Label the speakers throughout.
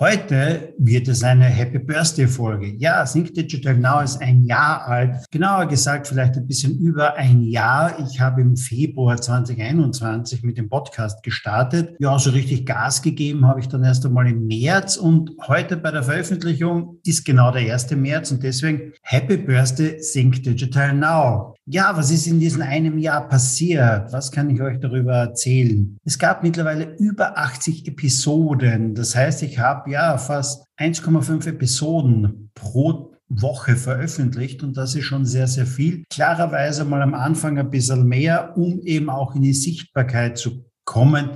Speaker 1: Heute wird es eine Happy Birthday Folge. Ja, Think Digital Now ist ein Jahr alt. Genauer gesagt, vielleicht ein bisschen über ein Jahr. Ich habe im Februar 2021 mit dem Podcast gestartet. Ja, so richtig Gas gegeben habe ich dann erst einmal im März und heute bei der Veröffentlichung ist genau der 1. März und deswegen Happy Birthday Think Digital Now. Ja, was ist in diesem einem Jahr passiert? Was kann ich euch darüber erzählen? Es gab mittlerweile über 80 Episoden. Das heißt, ich habe ja fast 1,5 Episoden pro Woche veröffentlicht und das ist schon sehr, sehr viel. Klarerweise mal am Anfang ein bisschen mehr, um eben auch in die Sichtbarkeit zu kommen.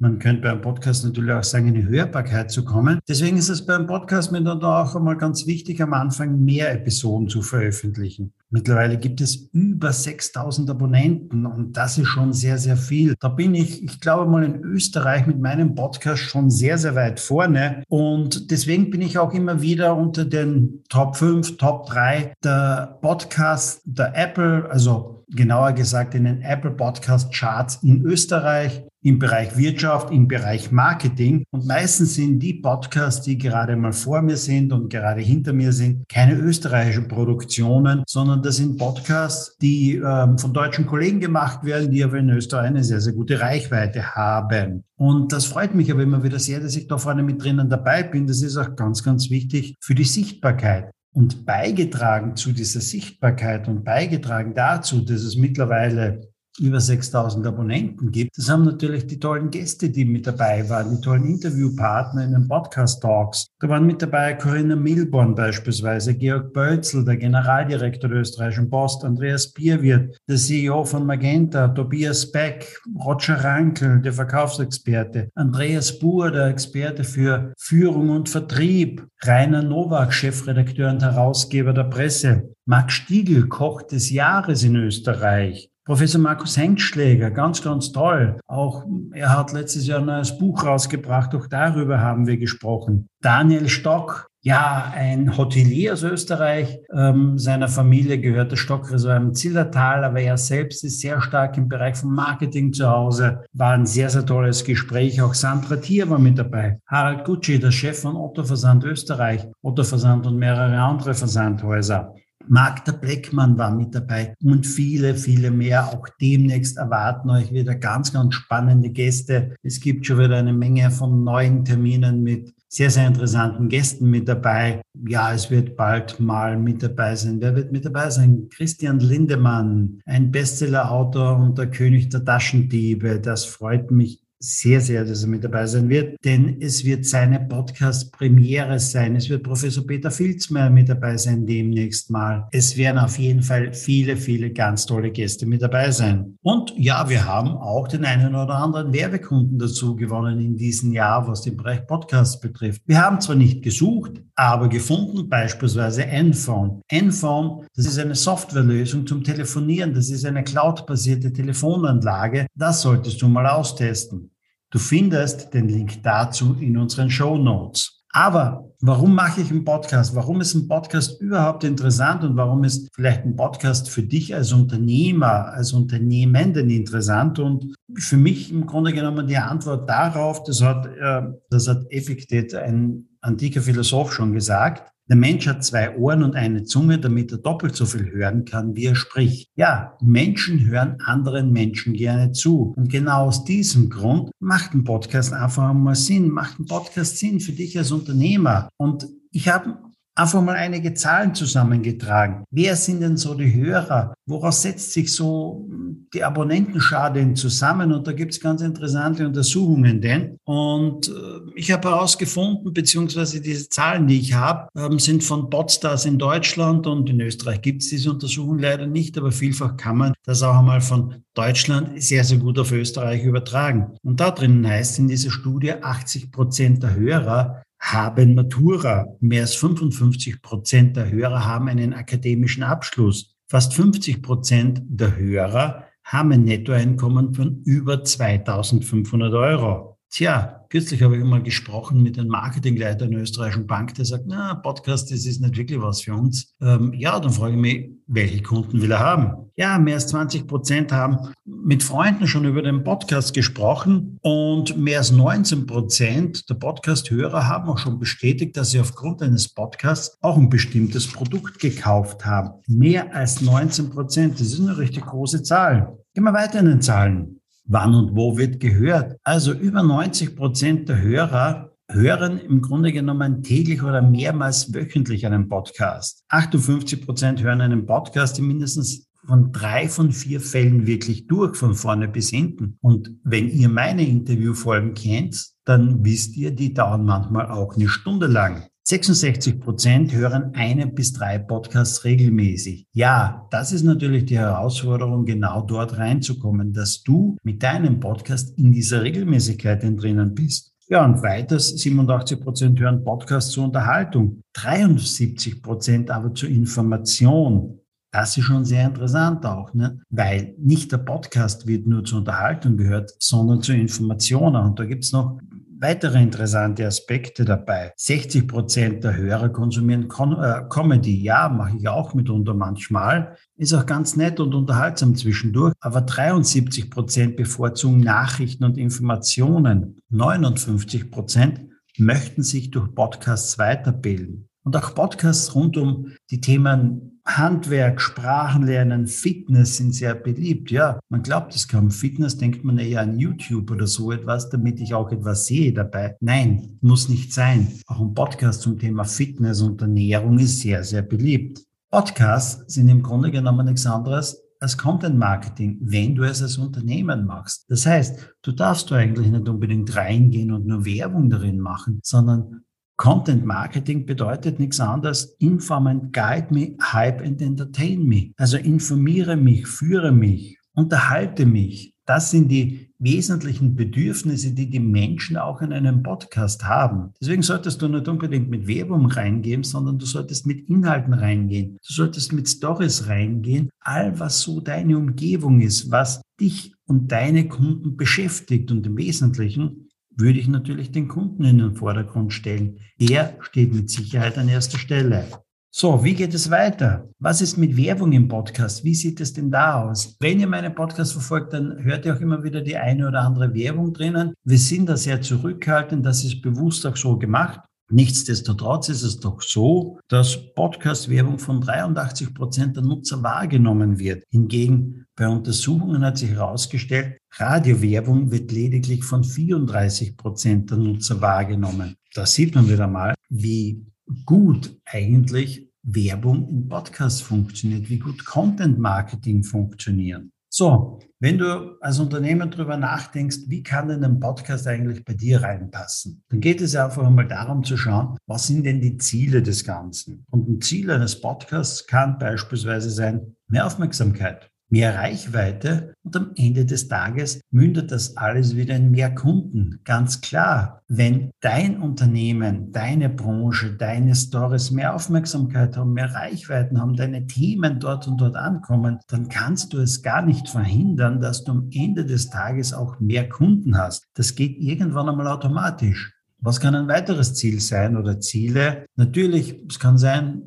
Speaker 1: Man könnte beim Podcast natürlich auch sagen, in die Hörbarkeit zu kommen. Deswegen ist es beim Podcast dann auch einmal ganz wichtig, am Anfang mehr Episoden zu veröffentlichen. Mittlerweile gibt es über 6000 Abonnenten und das ist schon sehr, sehr viel. Da bin ich, ich glaube mal in Österreich mit meinem Podcast schon sehr, sehr weit vorne und deswegen bin ich auch immer wieder unter den Top 5, Top 3 der Podcast der Apple, also genauer gesagt in den Apple Podcast Charts in Österreich im Bereich Wirtschaft, im Bereich Marketing. Und meistens sind die Podcasts, die gerade mal vor mir sind und gerade hinter mir sind, keine österreichischen Produktionen, sondern das sind Podcasts, die ähm, von deutschen Kollegen gemacht werden, die aber in Österreich eine sehr, sehr gute Reichweite haben. Und das freut mich aber immer wieder sehr, dass ich da vorne mit drinnen dabei bin. Das ist auch ganz, ganz wichtig für die Sichtbarkeit. Und beigetragen zu dieser Sichtbarkeit und beigetragen dazu, dass es mittlerweile über 6000 Abonnenten gibt. Das haben natürlich die tollen Gäste, die mit dabei waren, die tollen Interviewpartner in den Podcast-Talks. Da waren mit dabei Corinna Milborn beispielsweise, Georg Bölzel, der Generaldirektor der österreichischen Post, Andreas Bierwirt, der CEO von Magenta, Tobias Beck, Roger Rankel, der Verkaufsexperte, Andreas Buhr, der Experte für Führung und Vertrieb, Rainer Nowak, Chefredakteur und Herausgeber der Presse, Max Stiegel, Koch des Jahres in Österreich, Professor Markus Hengstschläger, ganz, ganz toll. Auch er hat letztes Jahr ein neues Buch rausgebracht, auch darüber haben wir gesprochen. Daniel Stock, ja, ein Hotelier aus Österreich. Ähm, seiner Familie gehört der Stockresort im Zillertal, aber er selbst ist sehr stark im Bereich von Marketing zu Hause. War ein sehr, sehr tolles Gespräch. Auch Sandra Thier war mit dabei. Harald Gutschi, der Chef von Otto Versand Österreich, Otto Versand und mehrere andere Versandhäuser. Magda Bleckmann war mit dabei und viele, viele mehr. Auch demnächst erwarten euch wieder ganz, ganz spannende Gäste. Es gibt schon wieder eine Menge von neuen Terminen mit sehr, sehr interessanten Gästen mit dabei. Ja, es wird bald mal mit dabei sein. Wer wird mit dabei sein? Christian Lindemann, ein Bestsellerautor und der König der Taschendiebe. Das freut mich sehr, sehr, dass er mit dabei sein wird, denn es wird seine Podcast-Premiere sein. Es wird Professor Peter Filzmeier mit dabei sein demnächst mal. Es werden auf jeden Fall viele, viele ganz tolle Gäste mit dabei sein. Und ja, wir haben auch den einen oder anderen Werbekunden dazu gewonnen in diesem Jahr, was den Bereich Podcasts betrifft. Wir haben zwar nicht gesucht, aber gefunden, beispielsweise Enphone. Enphone, das ist eine Softwarelösung zum Telefonieren. Das ist eine cloudbasierte Telefonanlage. Das solltest du mal austesten. Du findest den Link dazu in unseren Show Notes. Aber warum mache ich einen Podcast? Warum ist ein Podcast überhaupt interessant und warum ist vielleicht ein Podcast für dich als Unternehmer, als Unternehmenden interessant? Und für mich im Grunde genommen die Antwort darauf, das hat, äh, das hat Epictet, ein antiker Philosoph, schon gesagt. Der Mensch hat zwei Ohren und eine Zunge, damit er doppelt so viel hören kann, wie er spricht. Ja, Menschen hören anderen Menschen gerne zu. Und genau aus diesem Grund macht ein Podcast einfach mal Sinn, macht ein Podcast Sinn für dich als Unternehmer. Und ich habe einfach mal einige Zahlen zusammengetragen. Wer sind denn so die Hörer? Woraus setzt sich so die Abonnentenschar denn zusammen? Und da gibt es ganz interessante Untersuchungen denn. Und äh, ich habe herausgefunden, beziehungsweise diese Zahlen, die ich habe, ähm, sind von Podstars in Deutschland und in Österreich gibt es diese Untersuchung leider nicht, aber vielfach kann man das auch einmal von Deutschland sehr, sehr gut auf Österreich übertragen. Und da drinnen heißt in dieser Studie, 80 Prozent der Hörer haben Matura. Mehr als 55 Prozent der Hörer haben einen akademischen Abschluss. Fast 50 Prozent der Hörer haben ein Nettoeinkommen von über 2500 Euro. Tja, kürzlich habe ich mal gesprochen mit einem Marketingleiter einer österreichischen Bank, der sagt, na, Podcast, das ist nicht wirklich was für uns. Ähm, ja, dann frage ich mich, welche Kunden will er haben? Ja, mehr als 20 Prozent haben mit Freunden schon über den Podcast gesprochen und mehr als 19 Prozent der Podcast-Hörer haben auch schon bestätigt, dass sie aufgrund eines Podcasts auch ein bestimmtes Produkt gekauft haben. Mehr als 19 Prozent, das ist eine richtig große Zahl. Gehen wir weiter in den Zahlen wann und wo wird gehört. Also über 90 Prozent der Hörer hören im Grunde genommen täglich oder mehrmals wöchentlich einen Podcast. 58 Prozent hören einen Podcast in mindestens von drei von vier Fällen wirklich durch, von vorne bis hinten. Und wenn ihr meine Interviewfolgen kennt, dann wisst ihr, die dauern manchmal auch eine Stunde lang. 66 Prozent hören eine bis drei Podcasts regelmäßig. Ja, das ist natürlich die Herausforderung, genau dort reinzukommen, dass du mit deinem Podcast in dieser Regelmäßigkeit drinnen bist. Ja, und weiters 87 Prozent hören Podcasts zur Unterhaltung, 73 Prozent aber zur Information. Das ist schon sehr interessant auch, ne? weil nicht der Podcast wird nur zur Unterhaltung gehört, sondern zur Information. Und da gibt's noch weitere interessante Aspekte dabei. 60 Prozent der Hörer konsumieren Con äh, Comedy. Ja, mache ich auch mitunter manchmal. Ist auch ganz nett und unterhaltsam zwischendurch. Aber 73 Prozent bevorzugen Nachrichten und Informationen. 59 Prozent möchten sich durch Podcasts weiterbilden. Und auch Podcasts rund um die Themen Handwerk, Sprachenlernen, Fitness sind sehr beliebt. Ja, man glaubt es kaum. Fitness denkt man eher an YouTube oder so etwas, damit ich auch etwas sehe dabei. Nein, muss nicht sein. Auch ein Podcast zum Thema Fitness und Ernährung ist sehr, sehr beliebt. Podcasts sind im Grunde genommen nichts anderes als Content Marketing, wenn du es als Unternehmen machst. Das heißt, du darfst du eigentlich nicht unbedingt reingehen und nur Werbung darin machen, sondern Content Marketing bedeutet nichts anderes. Inform guide me, hype and entertain me. Also informiere mich, führe mich, unterhalte mich. Das sind die wesentlichen Bedürfnisse, die die Menschen auch in einem Podcast haben. Deswegen solltest du nicht unbedingt mit Werbung reingehen, sondern du solltest mit Inhalten reingehen. Du solltest mit Stories reingehen. All was so deine Umgebung ist, was dich und deine Kunden beschäftigt und im Wesentlichen würde ich natürlich den Kunden in den Vordergrund stellen. Er steht mit Sicherheit an erster Stelle. So, wie geht es weiter? Was ist mit Werbung im Podcast? Wie sieht es denn da aus? Wenn ihr meinen Podcast verfolgt, dann hört ihr auch immer wieder die eine oder andere Werbung drinnen. Wir sind da sehr zurückhaltend, das ist bewusst auch so gemacht. Nichtsdestotrotz ist es doch so, dass Podcast-Werbung von 83 Prozent der Nutzer wahrgenommen wird. Hingegen bei Untersuchungen hat sich herausgestellt, Radiowerbung wird lediglich von 34 Prozent der Nutzer wahrgenommen. Da sieht man wieder mal, wie gut eigentlich Werbung in Podcasts funktioniert, wie gut Content Marketing funktioniert. So, wenn du als Unternehmer darüber nachdenkst, wie kann denn ein Podcast eigentlich bei dir reinpassen, dann geht es einfach einmal darum zu schauen, was sind denn die Ziele des Ganzen? Und ein Ziel eines Podcasts kann beispielsweise sein, mehr Aufmerksamkeit, mehr Reichweite und am Ende des Tages mündet das alles wieder in mehr Kunden. Ganz klar, wenn dein Unternehmen, deine Branche, deine Stories mehr Aufmerksamkeit haben, mehr Reichweiten haben, deine Themen dort und dort ankommen, dann kannst du es gar nicht verhindern, dass du am Ende des Tages auch mehr Kunden hast. Das geht irgendwann einmal automatisch. Was kann ein weiteres Ziel sein oder Ziele? Natürlich, es kann sein,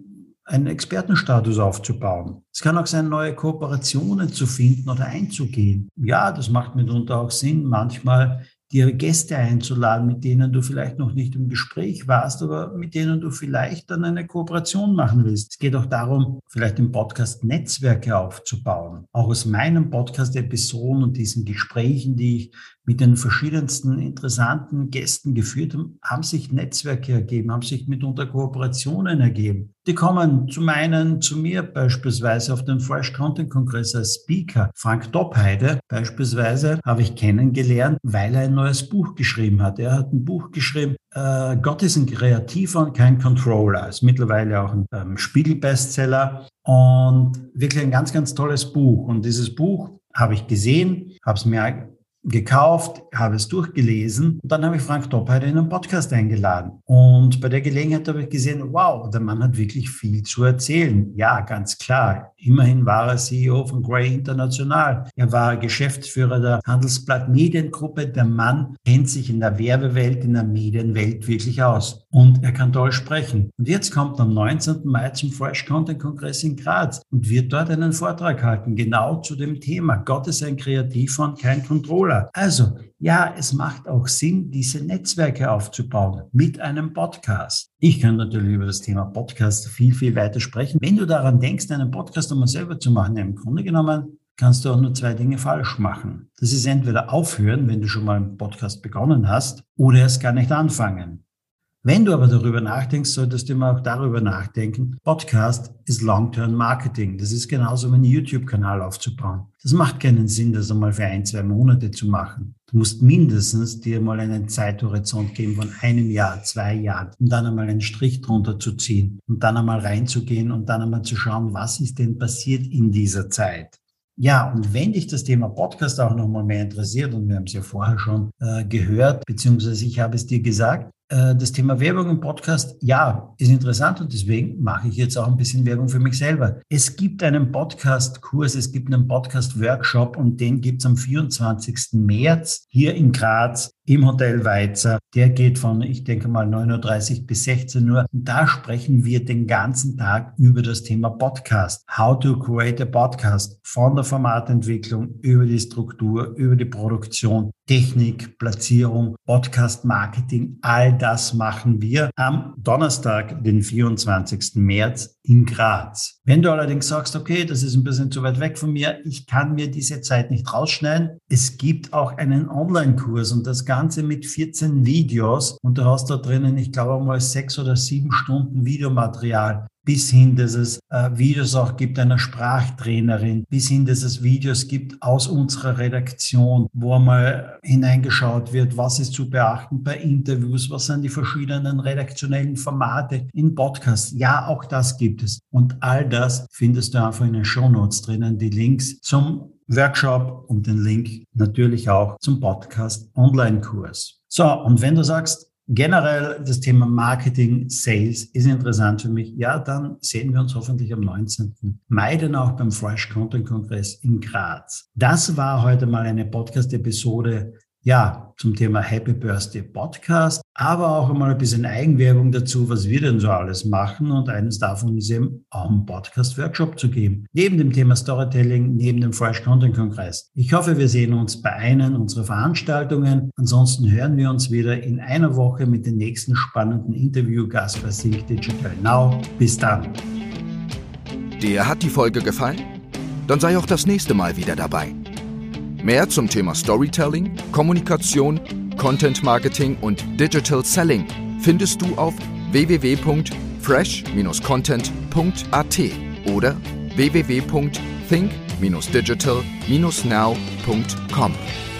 Speaker 1: einen Expertenstatus aufzubauen. Es kann auch sein, neue Kooperationen zu finden oder einzugehen. Ja, das macht mitunter auch Sinn, manchmal dir Gäste einzuladen, mit denen du vielleicht noch nicht im Gespräch warst, aber mit denen du vielleicht dann eine Kooperation machen willst. Es geht auch darum, vielleicht im Podcast Netzwerke aufzubauen. Auch aus meinen Podcast-Episoden und diesen Gesprächen, die ich mit den verschiedensten interessanten Gästen geführt haben, haben sich Netzwerke ergeben, haben sich mitunter Kooperationen ergeben. Die kommen zum einen zu mir beispielsweise auf den Fresh Content Kongress als Speaker. Frank Doppheide beispielsweise habe ich kennengelernt, weil er ein neues Buch geschrieben hat. Er hat ein Buch geschrieben, äh, Gott ist ein Kreativer und kein Controller. Ist mittlerweile auch ein ähm, Spiegel-Bestseller und wirklich ein ganz, ganz tolles Buch. Und dieses Buch habe ich gesehen, habe es mir gekauft, habe es durchgelesen und dann habe ich Frank Doppheit in einen Podcast eingeladen. Und bei der Gelegenheit habe ich gesehen, wow, der Mann hat wirklich viel zu erzählen. Ja, ganz klar. Immerhin war er CEO von Grey International. Er war Geschäftsführer der Handelsblatt Mediengruppe. Der Mann kennt sich in der Werbewelt, in der Medienwelt wirklich aus. Und er kann toll sprechen. Und jetzt kommt am 19. Mai zum Fresh Content Kongress in Graz und wird dort einen Vortrag halten, genau zu dem Thema. Gott ist ein Kreativer und kein Controller. Also, ja, es macht auch Sinn, diese Netzwerke aufzubauen mit einem Podcast. Ich kann natürlich über das Thema Podcast viel, viel weiter sprechen. Wenn du daran denkst, einen Podcast einmal selber zu machen, im Grunde genommen kannst du auch nur zwei Dinge falsch machen. Das ist entweder aufhören, wenn du schon mal einen Podcast begonnen hast, oder erst gar nicht anfangen. Wenn du aber darüber nachdenkst, solltest du immer auch darüber nachdenken. Podcast ist Long-Term Marketing. Das ist genauso wie einen YouTube-Kanal aufzubauen. Das macht keinen Sinn, das einmal für ein, zwei Monate zu machen. Du musst mindestens dir mal einen Zeithorizont geben von einem Jahr, zwei Jahren, um dann einmal einen Strich drunter zu ziehen und dann einmal reinzugehen und dann einmal zu schauen, was ist denn passiert in dieser Zeit. Ja, und wenn dich das Thema Podcast auch nochmal mehr interessiert, und wir haben es ja vorher schon äh, gehört, beziehungsweise ich habe es dir gesagt, das Thema Werbung im Podcast, ja, ist interessant und deswegen mache ich jetzt auch ein bisschen Werbung für mich selber. Es gibt einen Podcast-Kurs, es gibt einen Podcast-Workshop und den gibt es am 24. März hier in Graz im Hotel Weizer. Der geht von, ich denke mal, 9.30 Uhr bis 16 Uhr. Und da sprechen wir den ganzen Tag über das Thema Podcast. How to create a podcast. Von der Formatentwicklung über die Struktur, über die Produktion, Technik, Platzierung, Podcast Marketing. All das machen wir am Donnerstag, den 24. März in Graz. Wenn du allerdings sagst, okay, das ist ein bisschen zu weit weg von mir, ich kann mir diese Zeit nicht rausschneiden. Es gibt auch einen Online-Kurs und das Ganze mit 14 Videos und du hast da drinnen, ich glaube mal sechs oder sieben Stunden Videomaterial bis hin, dass es äh, Videos auch gibt einer Sprachtrainerin, bis hin, dass es Videos gibt aus unserer Redaktion, wo einmal hineingeschaut wird, was ist zu beachten bei Interviews, was sind die verschiedenen redaktionellen Formate in Podcasts. Ja, auch das gibt es. Und all das findest du einfach in den Show Notes drinnen, die Links zum Workshop und den Link natürlich auch zum Podcast Online-Kurs. So, und wenn du sagst, Generell das Thema Marketing, Sales ist interessant für mich. Ja, dann sehen wir uns hoffentlich am 19. Mai dann auch beim Fresh Content Kongress in Graz. Das war heute mal eine Podcast-Episode ja, zum Thema Happy Birthday Podcast, aber auch einmal ein bisschen Eigenwerbung dazu, was wir denn so alles machen. Und eines davon ist eben auch einen Podcast-Workshop zu geben. Neben dem Thema Storytelling, neben dem Fresh Content Kongress. Ich hoffe, wir sehen uns bei einer unserer Veranstaltungen. Ansonsten hören wir uns wieder in einer Woche mit dem nächsten spannenden Interviewgast bei Think Digital Now. Bis dann.
Speaker 2: Dir hat die Folge gefallen? Dann sei auch das nächste Mal wieder dabei. Mehr zum Thema Storytelling, Kommunikation, Content Marketing und Digital Selling findest du auf www.fresh-content.at oder www.think-digital-now.com.